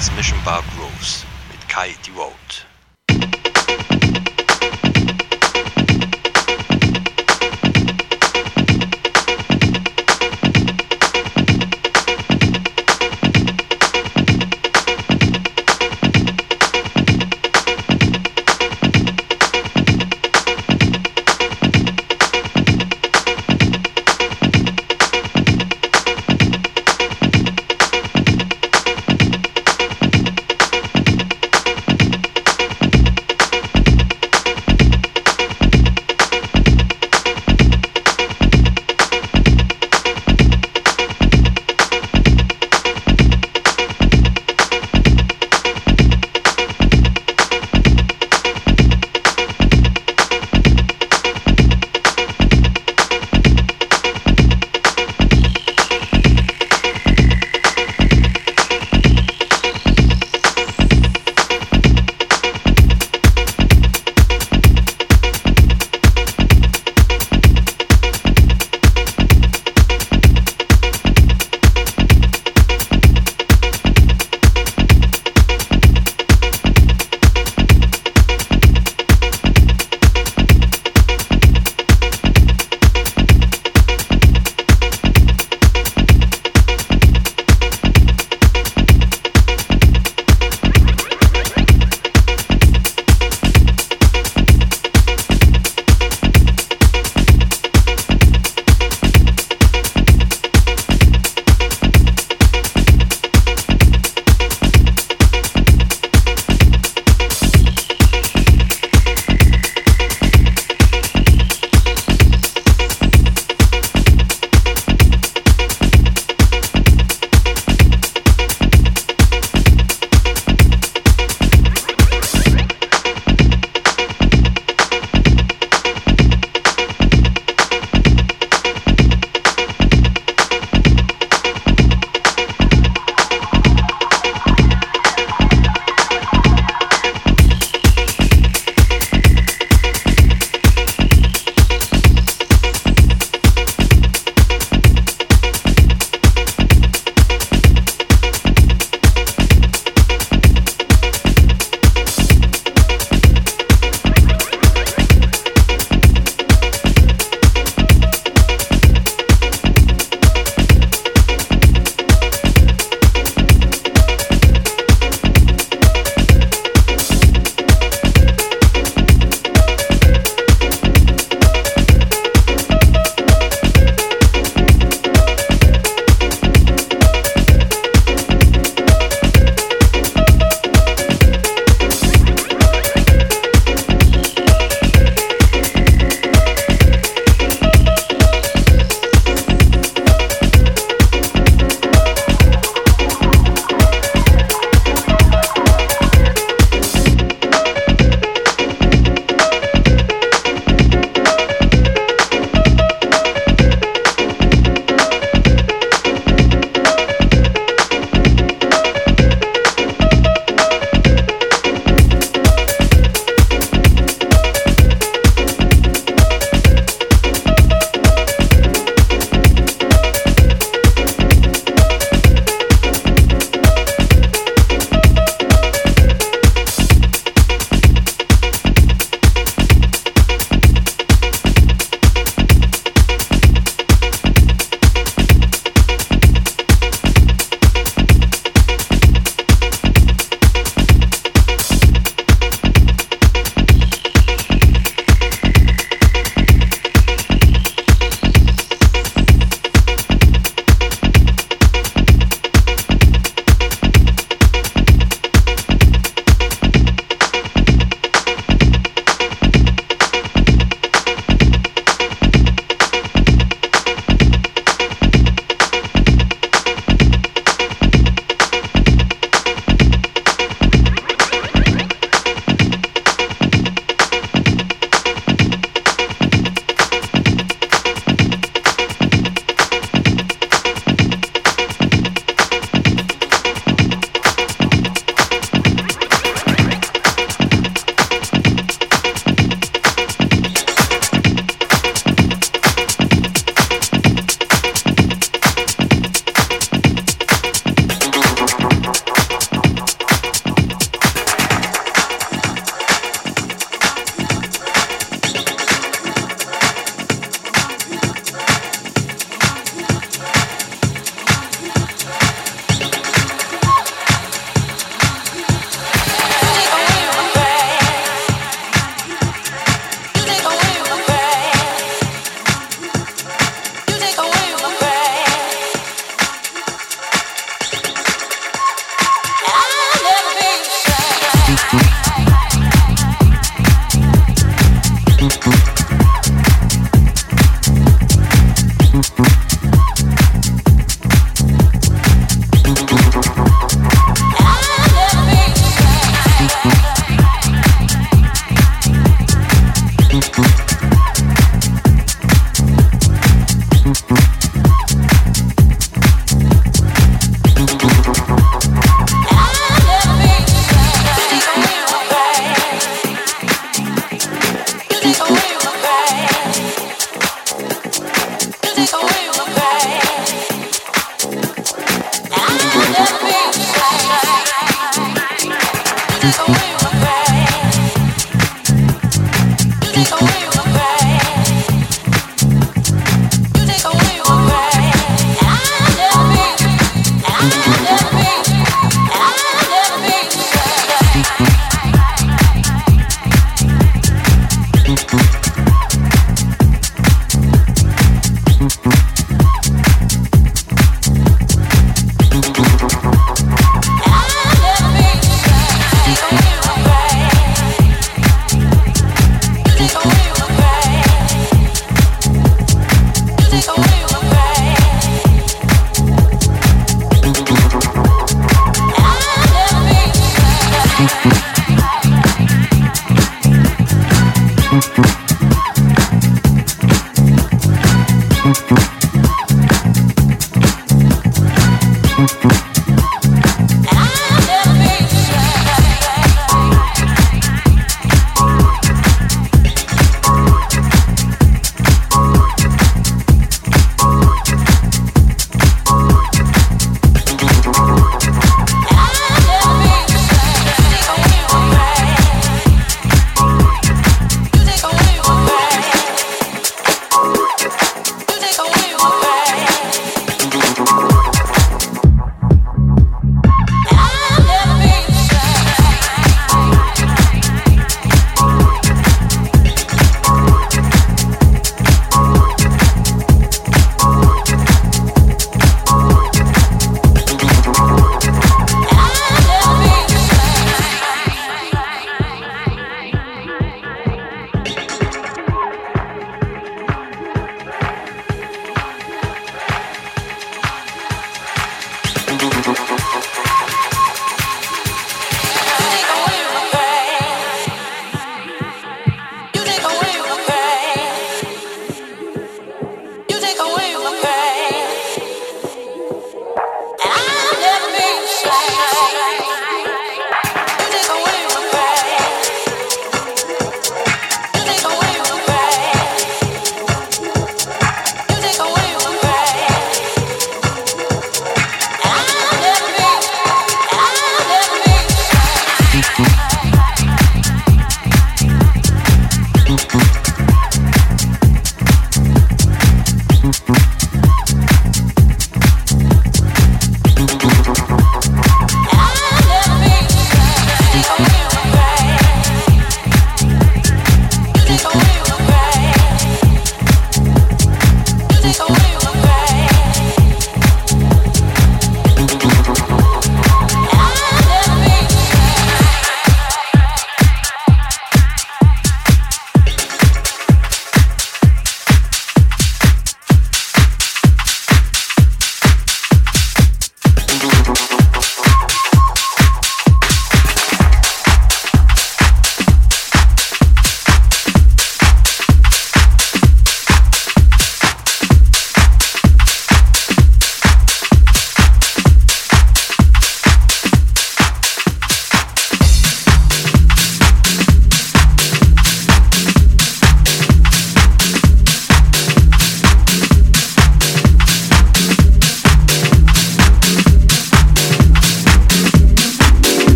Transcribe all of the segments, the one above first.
Mix Mission Bar Grooves mit Kai Devote.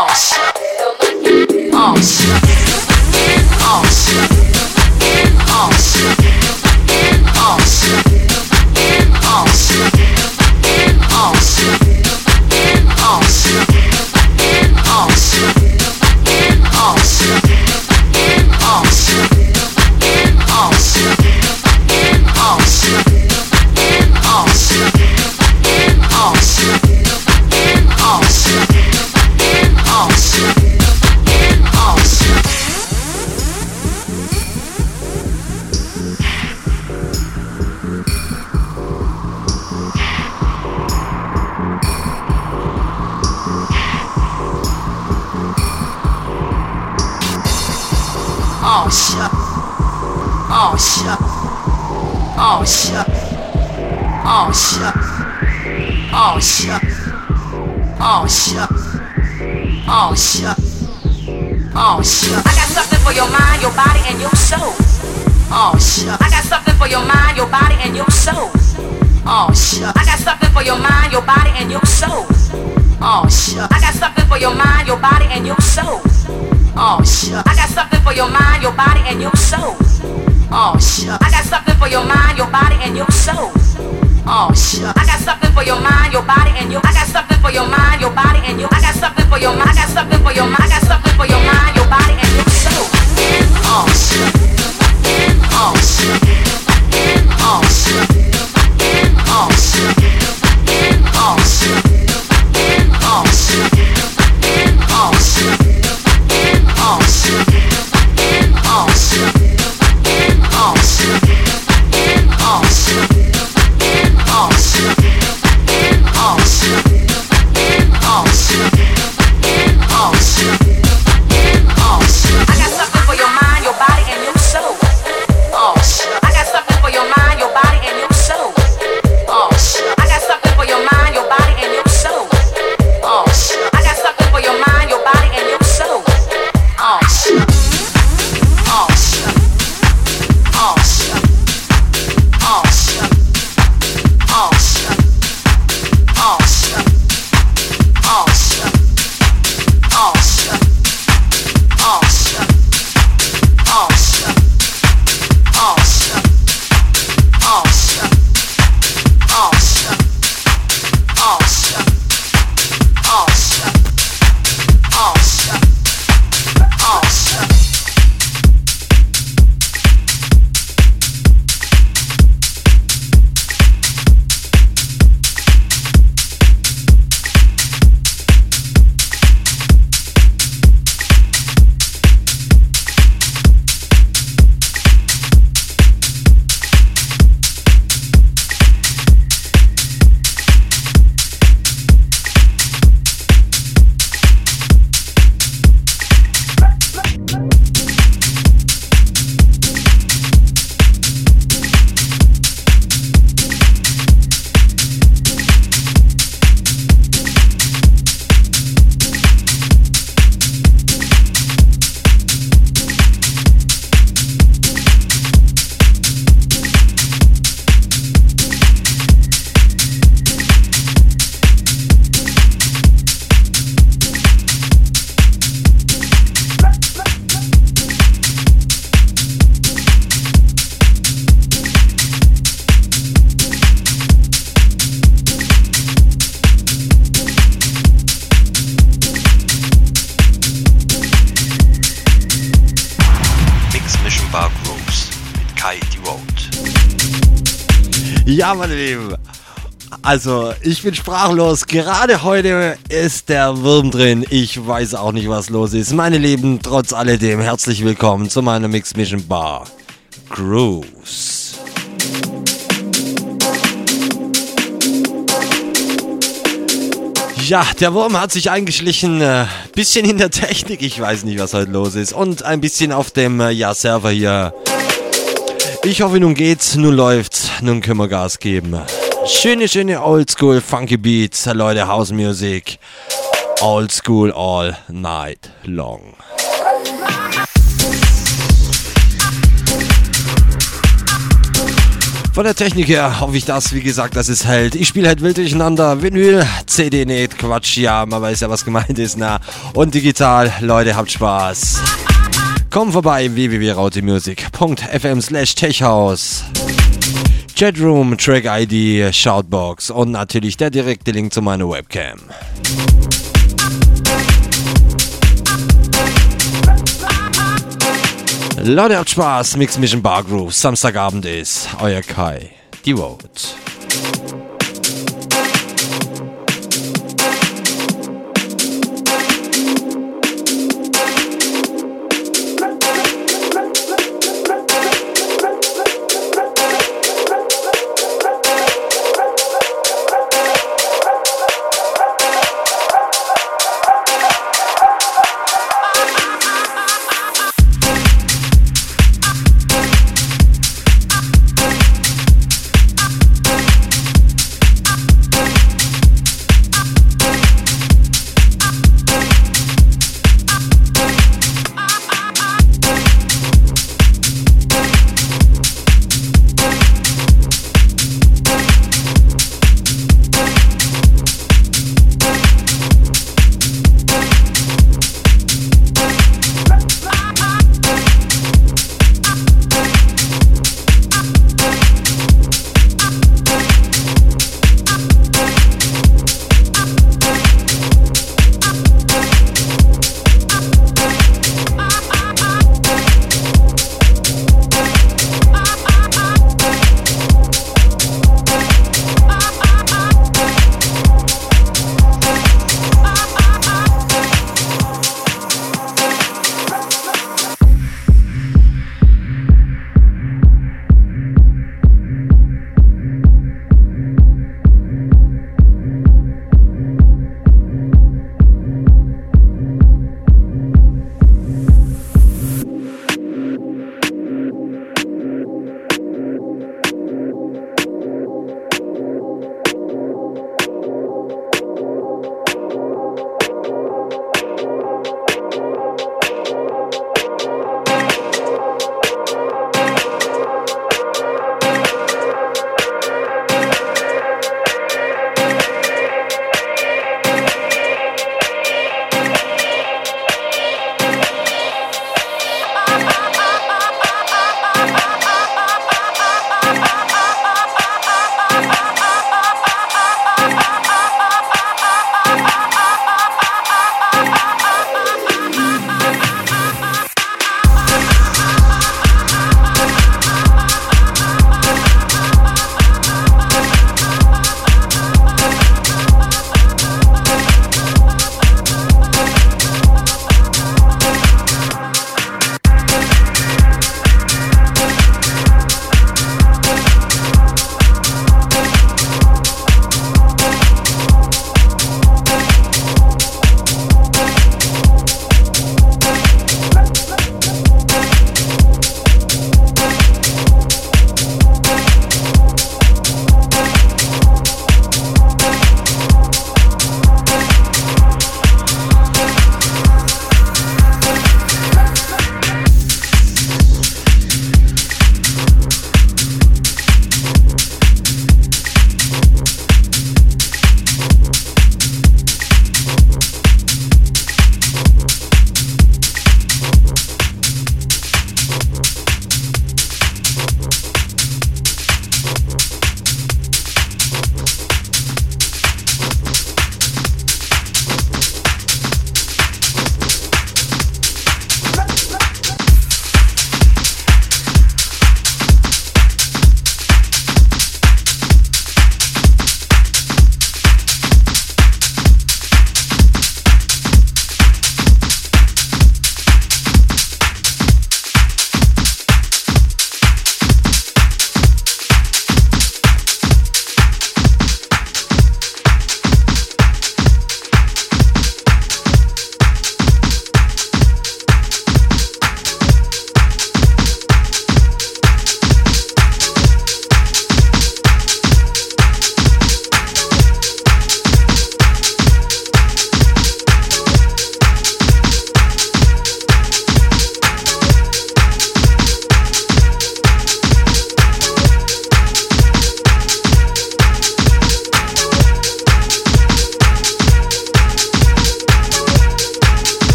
Oh shit. Oh shit. Oh shit. I got something for your mind, your body, and your soul. Oh shit. I got something for your mind, your body, and your soul. Oh shit. I got something for your mind, your body, and your soul. Oh shit. I got something for your mind, your body, and your. I got something for your mind, your body, and your. I got something for your mind. I got something for your mind. Also, ich bin sprachlos. Gerade heute ist der Wurm drin. Ich weiß auch nicht, was los ist. Meine Lieben, trotz alledem, herzlich willkommen zu meiner Mix Mission Bar. Grooves. Ja, der Wurm hat sich eingeschlichen. Äh, bisschen in der Technik, ich weiß nicht, was heute los ist. Und ein bisschen auf dem äh, ja, Server hier. Ich hoffe, nun geht's, nun läuft's, nun können wir Gas geben. Schöne, schöne Oldschool Funky Beats, Leute, House Music. Oldschool all night long. Von der Technik her hoffe ich das, wie gesagt, dass es hält. Ich spiele halt wild durcheinander. Vinyl, CD nicht, Quatsch, ja, man weiß ja, was gemeint ist, na. Und digital, Leute, habt Spaß. Komm vorbei www.rautimusic.fm slash techhouse. Chatroom, Track ID, Shoutbox und natürlich der direkte Link zu meiner Webcam. Leute, habt Spaß. Mix Mission Bar Groove. Samstagabend ist euer Kai. Devote.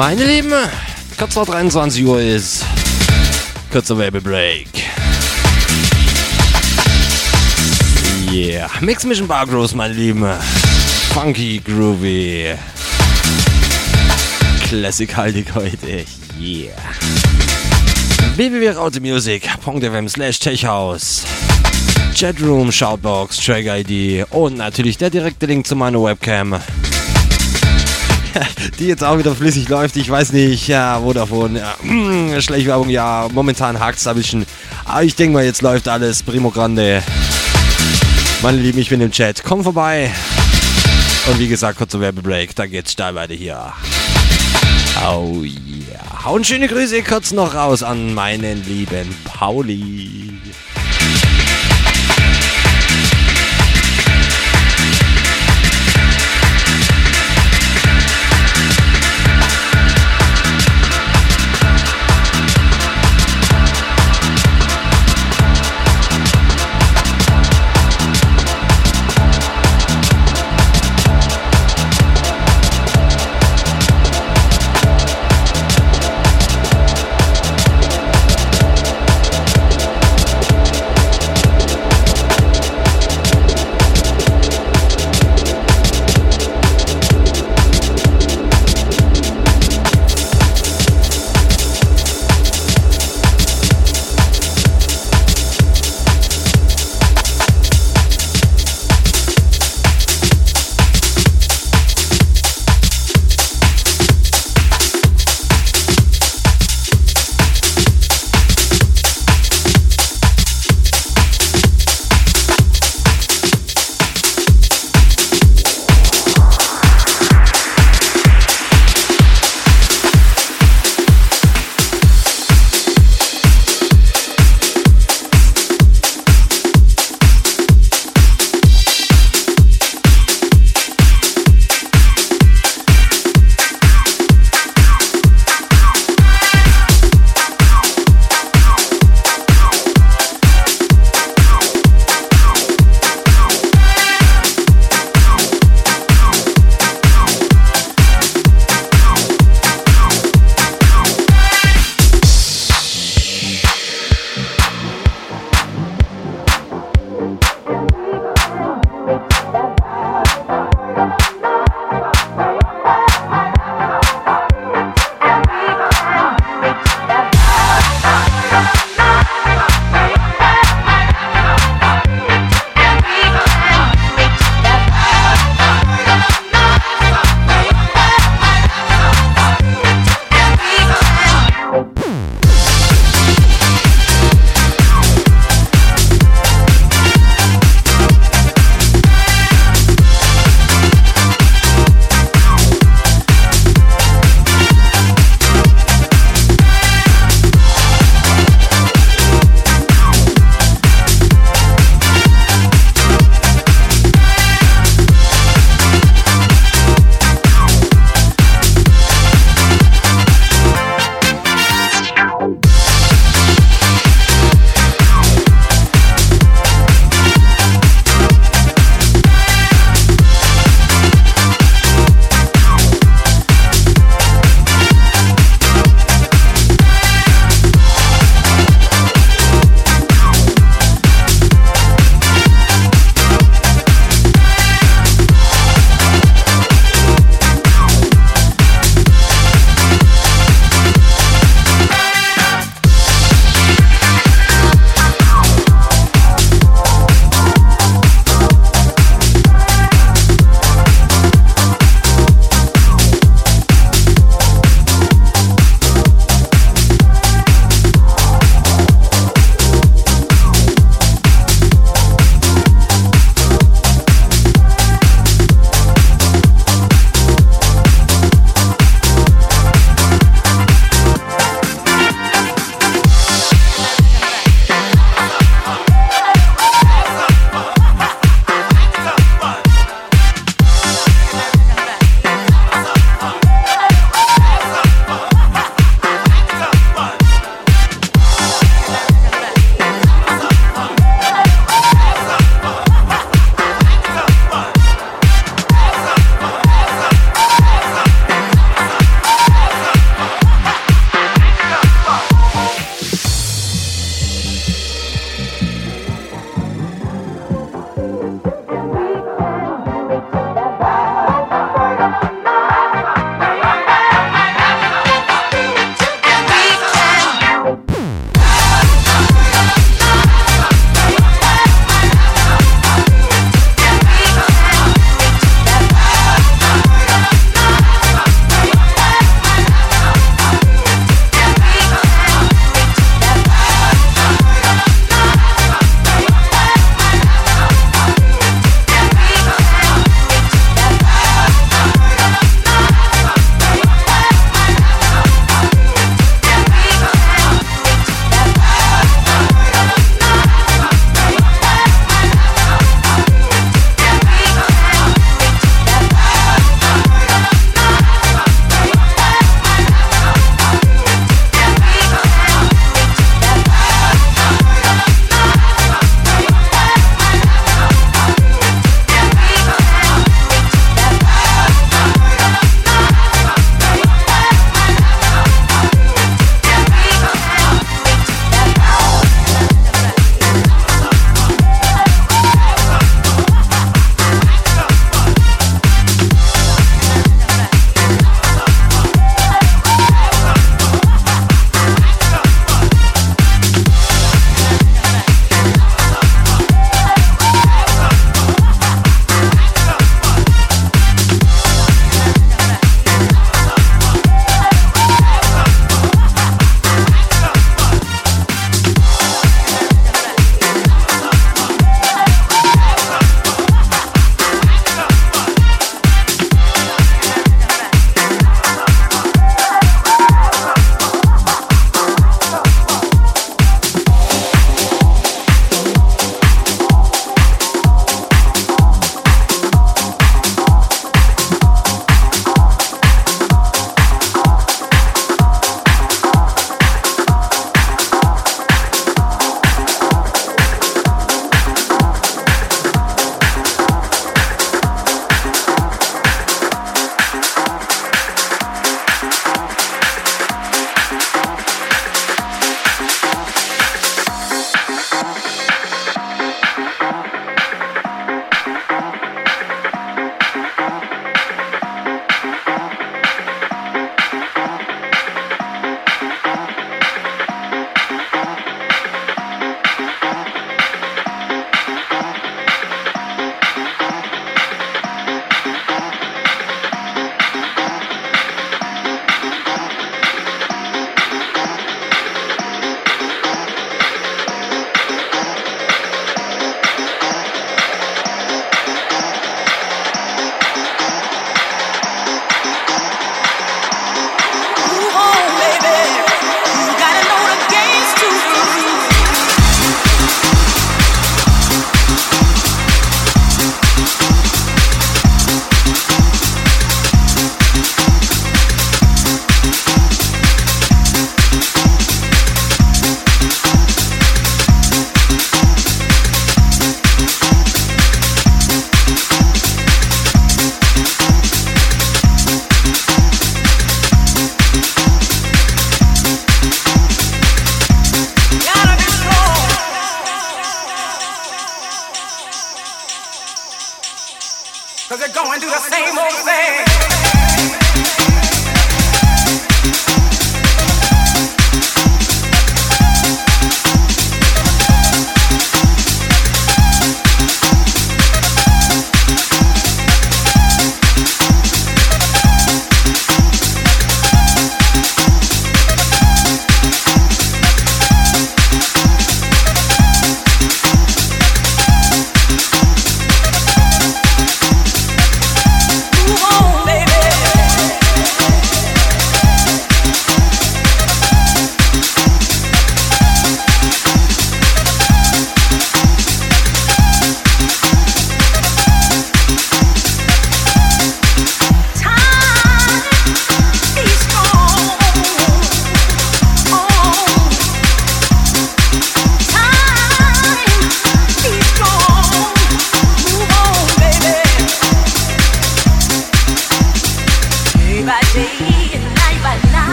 Meine Lieben, kurz vor 23 Uhr ist kurzer Werbebreak. Yeah, Mix Mission Bar Gross, meine Lieben. Funky, groovy. Classic haltig heute. Yeah. www.rautemusic.fm slash techhouse. Chatroom, Shoutbox, Track ID und natürlich der direkte Link zu meiner Webcam. Die jetzt auch wieder flüssig läuft, ich weiß nicht, ja, Vodafone, ja, Schleichwerbung, ja, momentan hakt es ein bisschen. Aber ich denke mal, jetzt läuft alles primo grande. Meine Lieben, ich bin im Chat, komm vorbei. Und wie gesagt, kurzer Werbebreak, dann geht's steil weiter hier. Oh yeah. Hauen schöne Grüße kurz noch raus an meinen lieben Pauli.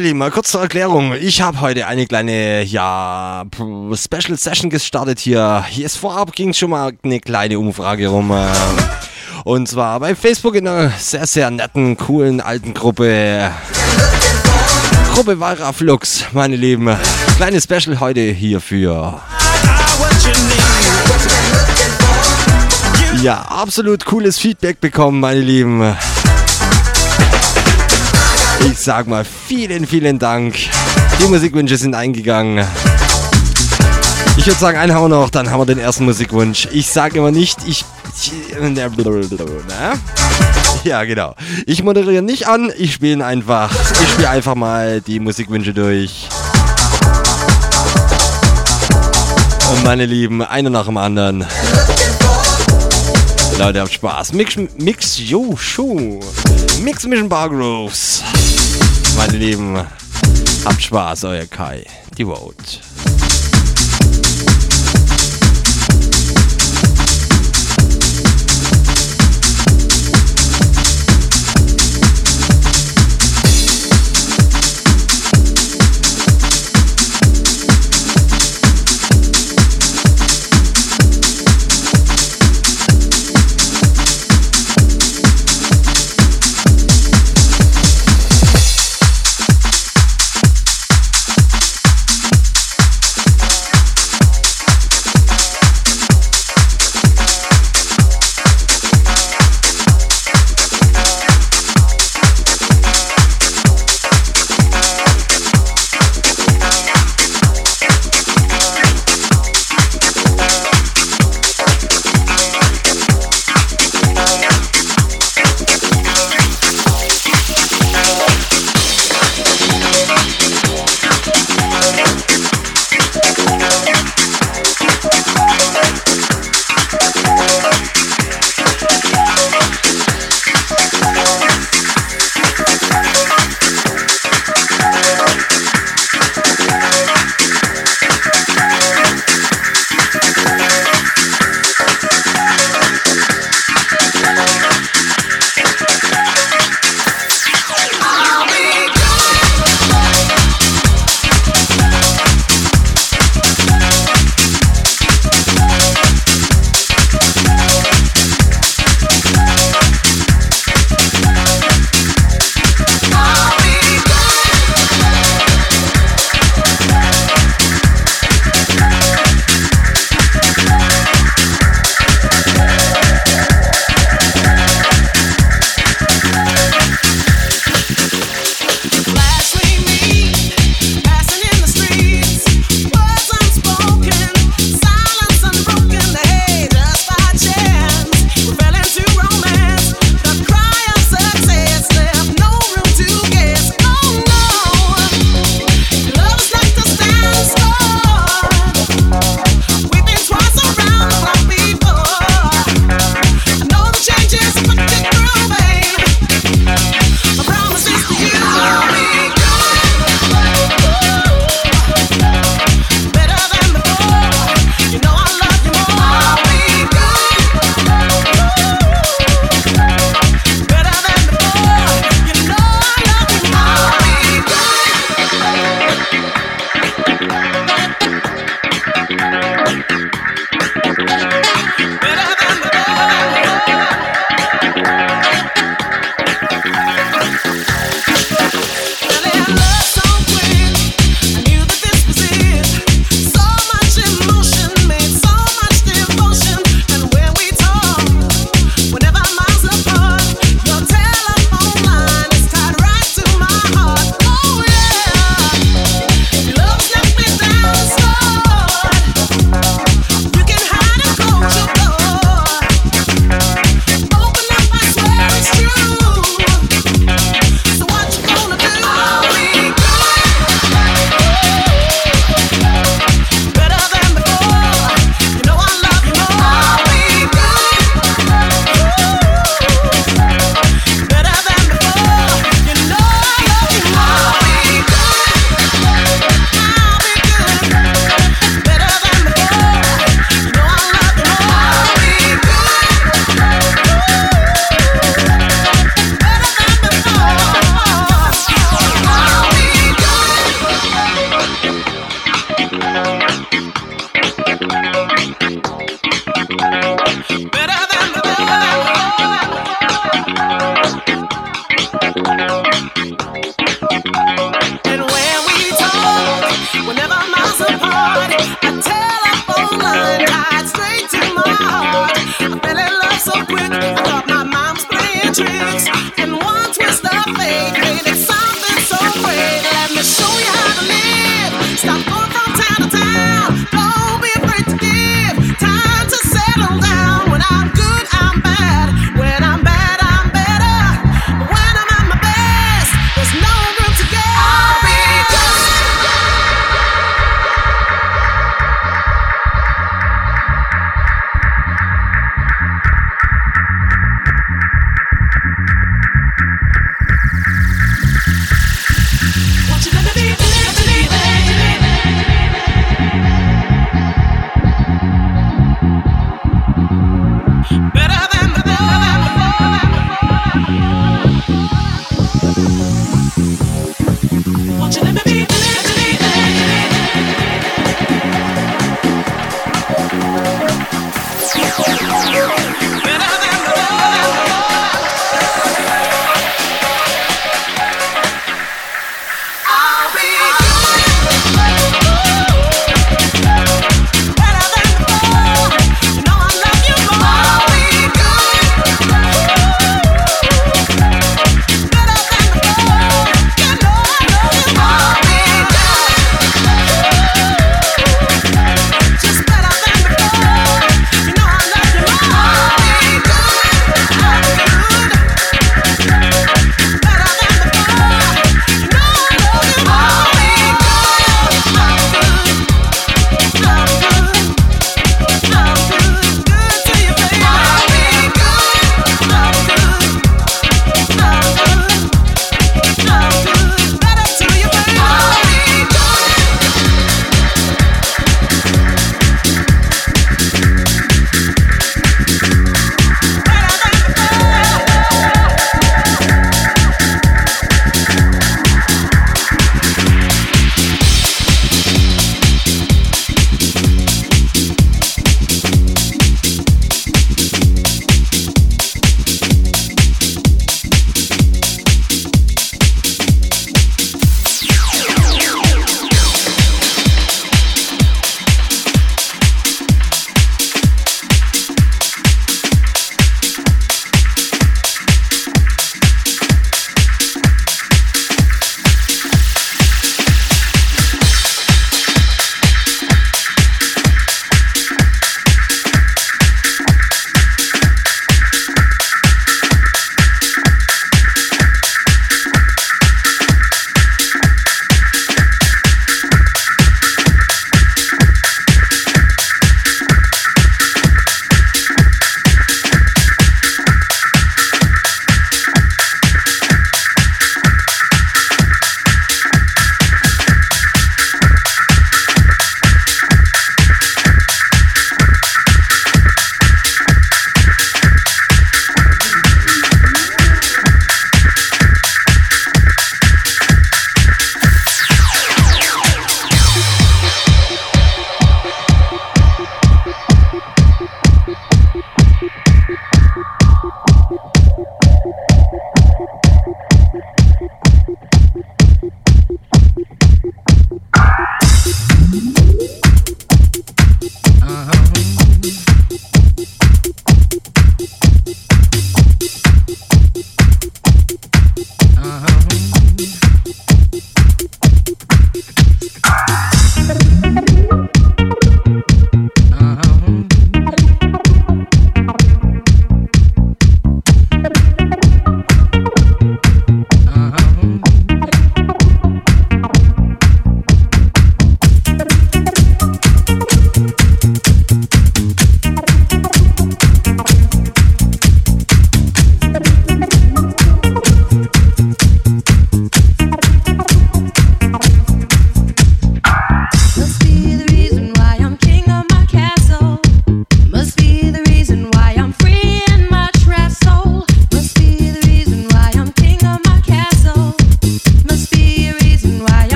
Meine Lieben, mal kurz zur Erklärung. Ich habe heute eine kleine, ja, Special Session gestartet hier. Hier ist vorab ging schon mal eine kleine Umfrage rum. äh, Und zwar bei Facebook in einer sehr, sehr netten, coolen alten Gruppe. Gruppe Valra Flux, meine Lieben. Kleines Special heute hierfür. Ja, absolut cooles Feedback bekommen, meine Lieben. Ich sag mal vielen, vielen Dank. Die Musikwünsche sind eingegangen. Ich würde sagen, einen haben wir noch, dann haben wir den ersten Musikwunsch. Ich sage immer nicht, ich. Ja, genau. Ich moderiere nicht an, ich spiele einfach. Ich spiele einfach mal die Musikwünsche durch. Und meine Lieben, einer nach dem anderen. Leute, habt Spaß. Mix, Mix, yo, Schuh. Mix Mission Bar Grooves. Meine Lieben, habt Spaß, euer Kai. Die Vote.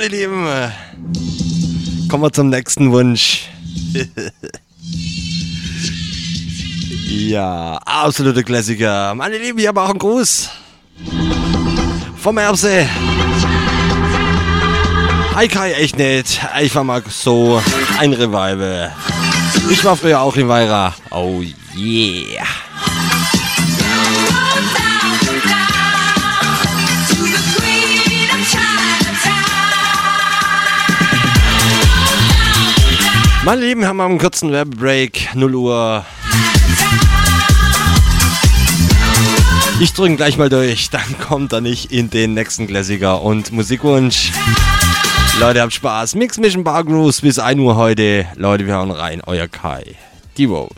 Meine Lieben, kommen wir zum nächsten Wunsch. ja, absolute Klassiker. Meine Lieben, hier aber auch einen Gruß vom Erbse. Hi Kai, echt nett. Ich war mal so ein Revival. Ich war früher auch in Weira. Oh yeah. Meine Lieben, haben wir einen kurzen Werbebreak, 0 Uhr. Ich drücke gleich mal durch, dann kommt er nicht in den nächsten Klassiker und Musikwunsch. Leute, habt Spaß. Mix Mission Bar Grooves bis 1 Uhr heute. Leute, wir hauen rein. Euer Kai. Die Vote.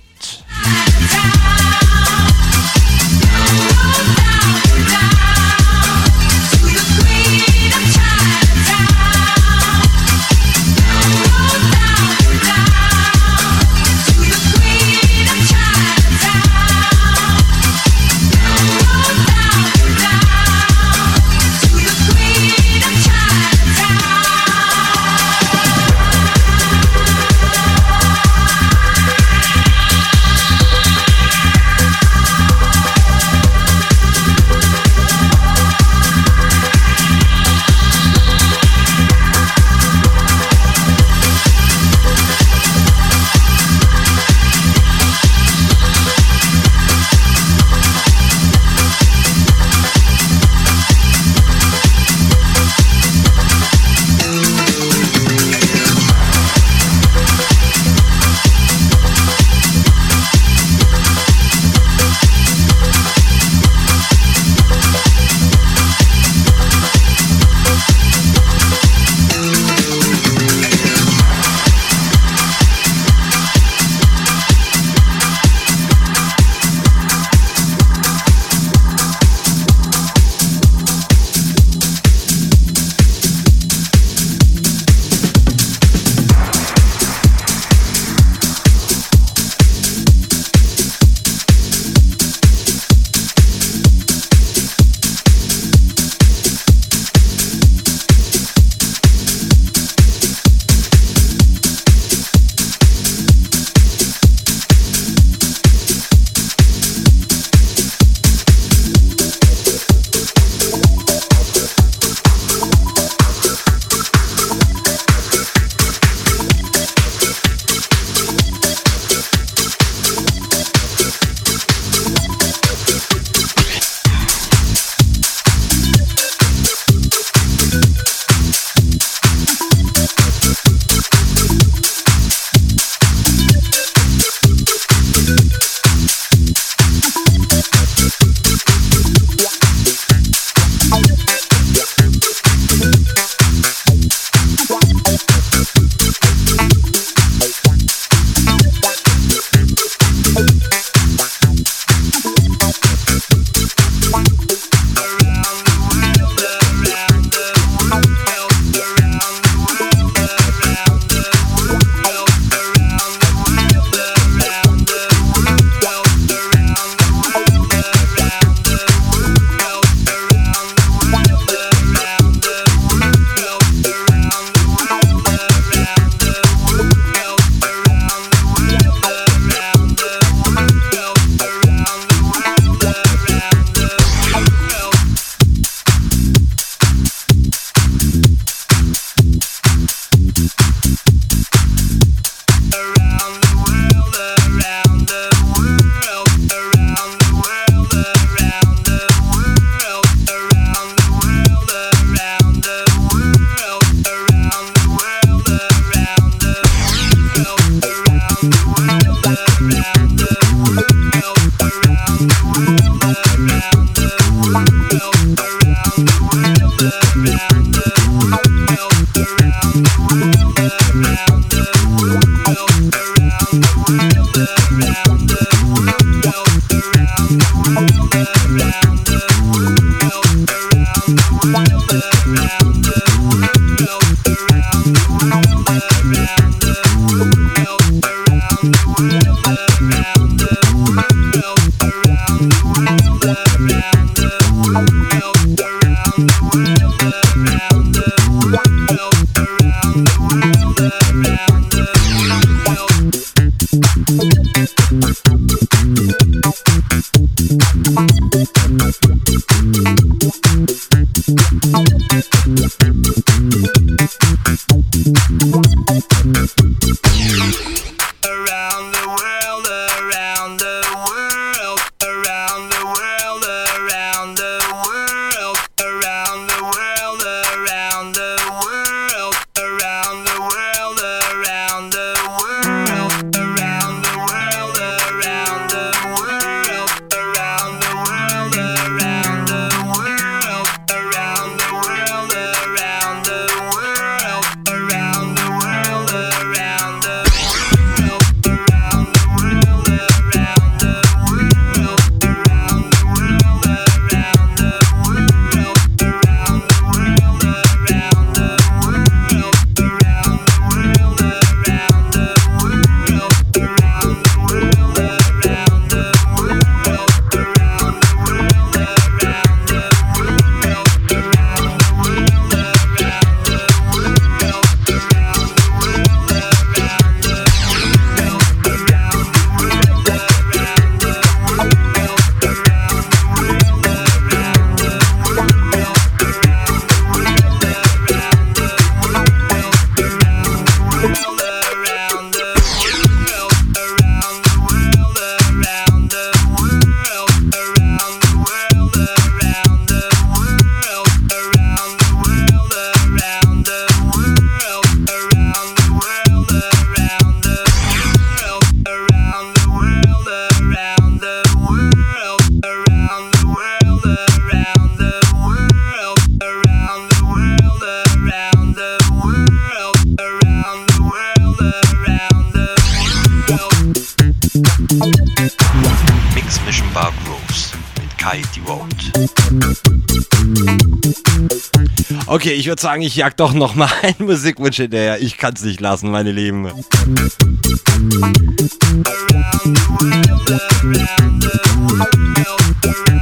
Würde sagen, ich jag doch noch mal einen Musikwunsch hinterher. Ich kann es nicht lassen, meine Lieben.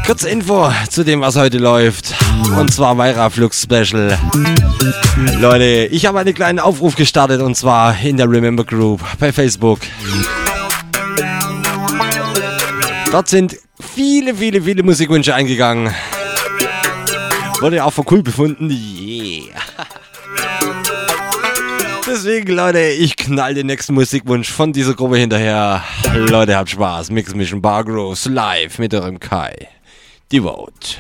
Kurz Info zu dem, was heute läuft. Und zwar Weira Flux Special. Leute, ich habe einen kleinen Aufruf gestartet und zwar in der Remember Group bei Facebook. Dort sind viele, viele, viele Musikwünsche eingegangen. Wurde auch für cool befunden. Yeah. Deswegen, Leute, ich knall den nächsten Musikwunsch von dieser Gruppe hinterher. Leute, habt Spaß. Mix Mission Bar live mit eurem Kai. Devote.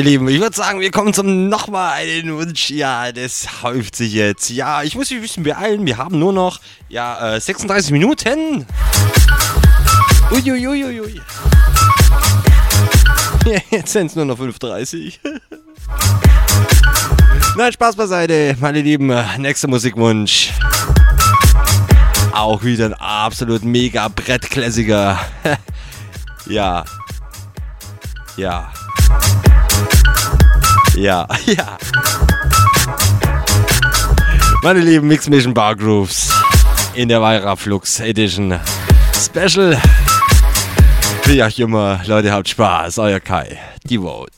Meine Lieben, ich würde sagen, wir kommen zum nochmal einen Wunsch. Ja, das häuft sich jetzt. Ja, ich muss mich ein bisschen beeilen. Wir haben nur noch ja, äh, 36 Minuten. Uiuiuiui. Ja, jetzt sind es nur noch 5.30 Nein, Spaß beiseite, meine Lieben. Nächster Musikwunsch. Auch wieder ein absolut mega Brettklassiker. ja. Ja. Ja, ja. Meine lieben Mix Mission Bar Grooves in der Weira Flux Edition Special. Wie auch immer, Leute, habt Spaß. Euer Kai. Die Vote.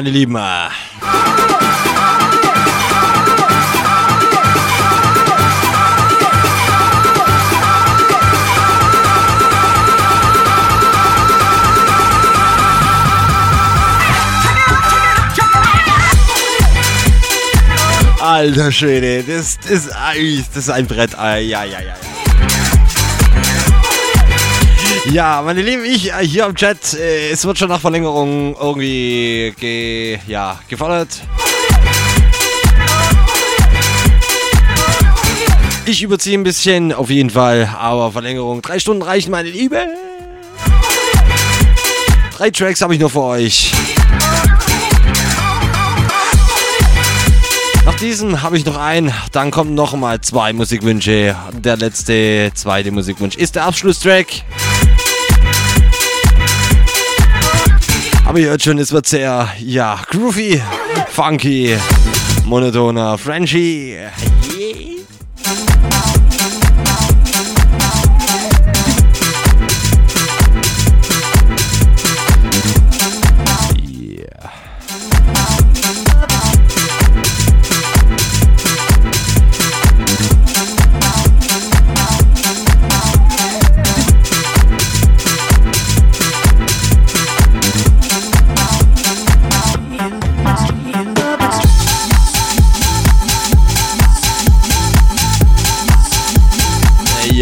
Meine Lieben, Alter Schwede, das, das, das ist ein Brett. Ah, Ja, ja, ja, ja. Ja, meine Lieben, ich äh, hier am Chat, äh, es wird schon nach Verlängerung irgendwie ge, ja, gefordert. Ich überziehe ein bisschen, auf jeden Fall, aber Verlängerung. Drei Stunden reichen, meine Liebe. Drei Tracks habe ich nur für euch. Nach diesem habe ich noch einen, dann kommen noch mal zwei Musikwünsche. Der letzte, zweite Musikwunsch ist der Abschlusstrack. Aber ihr hört schon, es wird sehr, ja, groovy, funky, monotoner, Frenchy.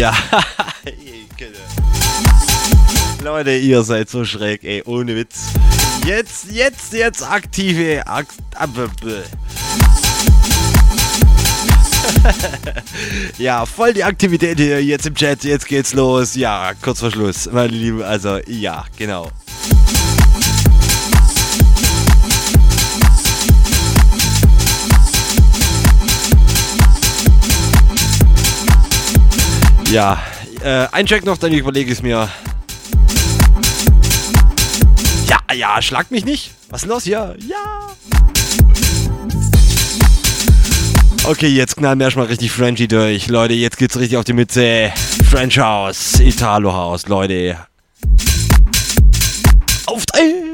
Ja. Leute, ihr seid so schräg, ey, ohne Witz. Jetzt, jetzt, jetzt aktive. Ak ab- b- ja, voll die Aktivität hier jetzt im Chat. Jetzt geht's los. Ja, kurz vor Schluss, meine Lieben. Also, ja, genau. Ja, äh, ein Check noch, dann überlege ich es mir. Ja, ja, schlag mich nicht. Was ist los hier? Ja. Okay, jetzt knallen wir erstmal richtig Frenchy durch. Leute, jetzt geht's richtig auf die Mütze. French House, Italo House, Leute. Aufdrehen!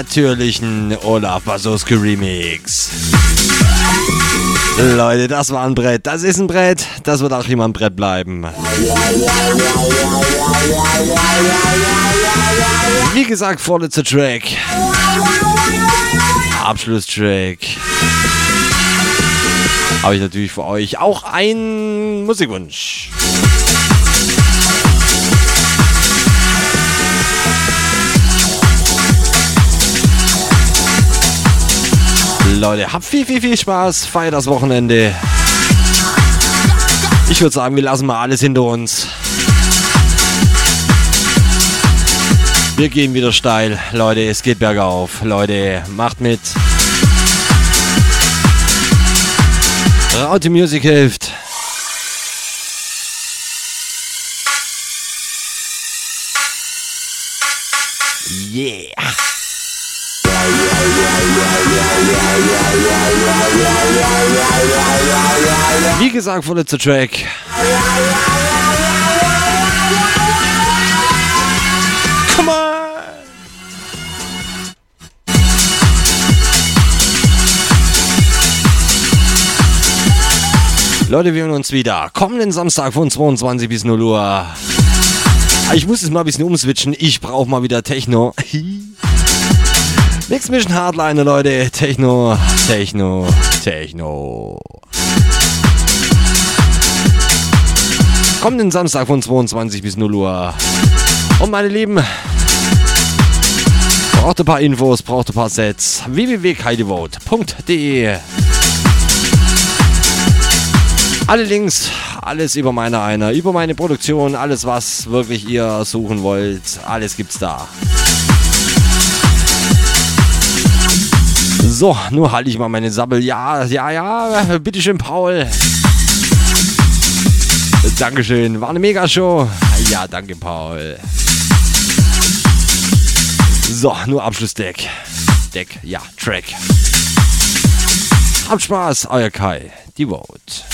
Natürlichen Olaf Basoski Remix. Leute, das war ein Brett. Das ist ein Brett. Das wird auch immer ein Brett bleiben. Wie gesagt, vorletzter Track. Abschlusstrack. Habe ich natürlich für euch auch einen Musikwunsch. Leute, habt viel, viel, viel Spaß. Feiert das Wochenende. Ich würde sagen, wir lassen mal alles hinter uns. Wir gehen wieder steil. Leute, es geht bergauf. Leute, macht mit. Raute Music hilft. Wie gesagt, vorletzter Track. Come on! Leute, wir hören uns wieder. Kommenden Samstag von 22 bis 0 Uhr. Ich muss es mal ein bisschen umswitchen. Ich brauche mal wieder Techno. Mix Mission Hardliner, Leute. Techno, Techno, Techno. Kommenden Samstag von 22 bis 0 Uhr. Und meine Lieben, braucht ein paar Infos, braucht ein paar Sets. www.kaidevote.de Alle Links, alles über meine einer, über meine Produktion, alles was wirklich ihr suchen wollt, alles gibt's da. So, nur halte ich mal meine Sabbel. Ja, ja, ja, bitteschön, Paul. Dankeschön, war eine Mega-Show. Ja, danke, Paul. So, nur Abschlussdeck. Deck, ja, Track. Habt Spaß, euer Kai, die Vote.